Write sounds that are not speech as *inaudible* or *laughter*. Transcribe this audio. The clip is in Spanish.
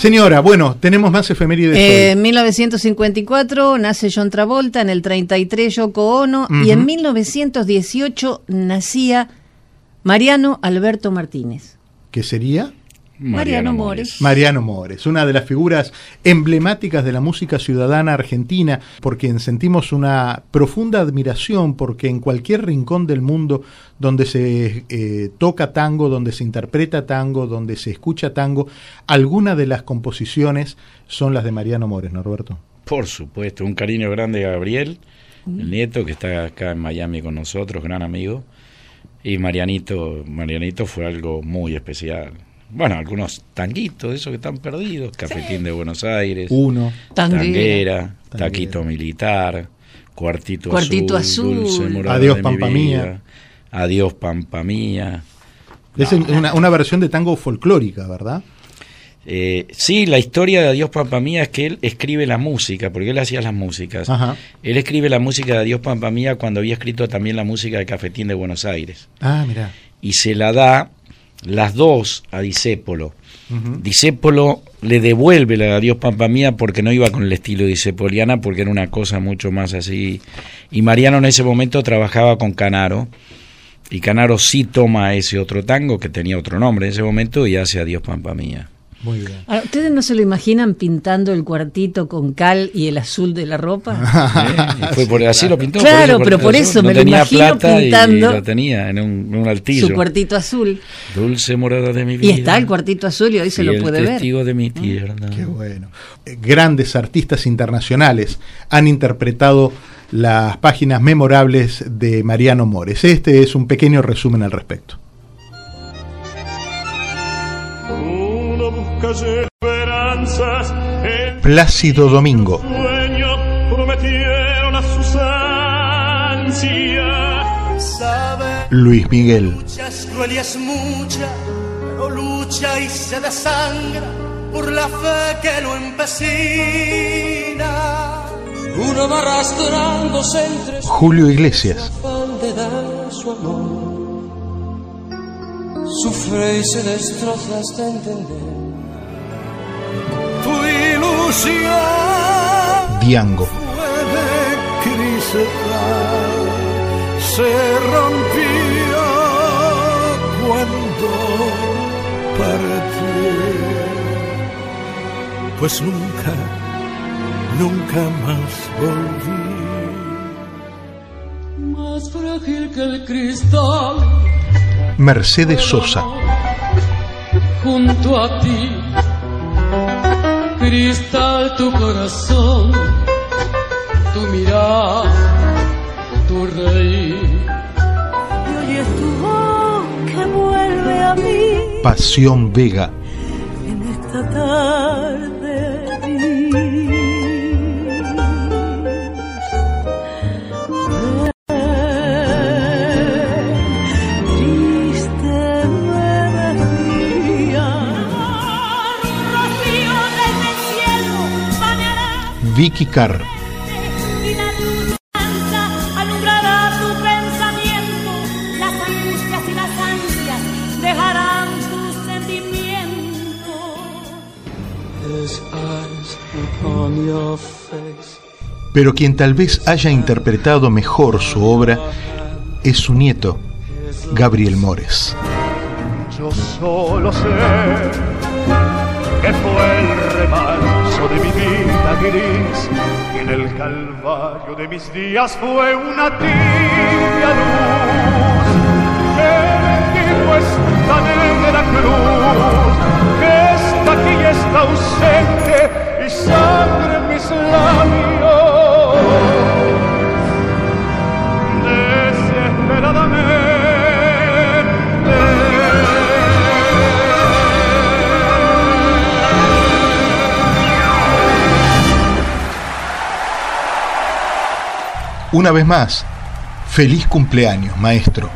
Señora, bueno, tenemos más efemérides. Eh, en 1954 nace John Travolta, en el 33 Yoko Ono y en 1918 nacía Mariano Alberto Martínez. ¿Qué sería? Mariano Mores. Mariano Mores, una de las figuras emblemáticas de la música ciudadana argentina, por quien sentimos una profunda admiración, porque en cualquier rincón del mundo donde se eh, toca tango, donde se interpreta tango, donde se escucha tango, algunas de las composiciones son las de Mariano Mores, Norberto? Por supuesto, un cariño grande a Gabriel, el nieto que está acá en Miami con nosotros, gran amigo. Y Marianito, Marianito fue algo muy especial bueno, algunos tanguitos, esos que están perdidos, Cafetín de Buenos Aires, Uno, Tanguera, Taquito Militar, Cuartito, Cuartito Azul, Adiós Pampa Mía. Adiós Pampa Mía. Es una, versión de tango folclórica, ¿verdad? Eh, sí, la historia de Adiós Pampa Mía es que él escribe la música, porque él hacía las músicas. Él escribe la música de Adiós Pampa Mía cuando había escrito también la música de Cafetín de Buenos Aires. Ah, mira. Y se la da las dos a Disépolo. Disépolo le devuelve la Dios Pampa Mía porque no iba con el estilo disepoliana, porque era una cosa mucho más así. Y Mariano en ese momento trabajaba con Canaro, y Canaro sí toma ese otro tango que tenía otro nombre en ese momento y hace a Dios Pampa Mía. Muy bien. ¿Ustedes no se lo imaginan pintando el cuartito con cal y el azul de la ropa? *laughs* fue por, así lo pintó. Claro, pero por eso me lo imagino pintando. Y lo tenía en un, altillo. Su cuartito azul. Dulce morada de mi vida. Y está el cuartito azul y hoy se lo puede ver. testigo de mi tierra. Qué bueno. Eh, grandes artistas internacionales han interpretado las páginas memorables de Mariano Mores. Este es un pequeño resumen al respecto. Plácido Domingo. Luis Miguel. mucha, pero lucha y se desangra por la fe que lo empecina. Uno va arrastrándose entre Julio Iglesias. De dar su amor. Sufre y se destroza hasta entender Diango. se rompía cuando partí. Pues nunca, nunca más volví. Más frágil que el cristal. Mercedes Sosa. Junto a ti cristal tu corazón, tu mirar, tu reír. Y hoy es tu voz que vuelve a mí. Pasión Vega. En esta tarde Vicky Carr. Pero quien tal vez haya interpretado mejor su obra es su nieto, Gabriel Mores. Yo solo sé que fue el vida en el calvario de mis días fue una tibia luz Una vez más, feliz cumpleaños, maestro.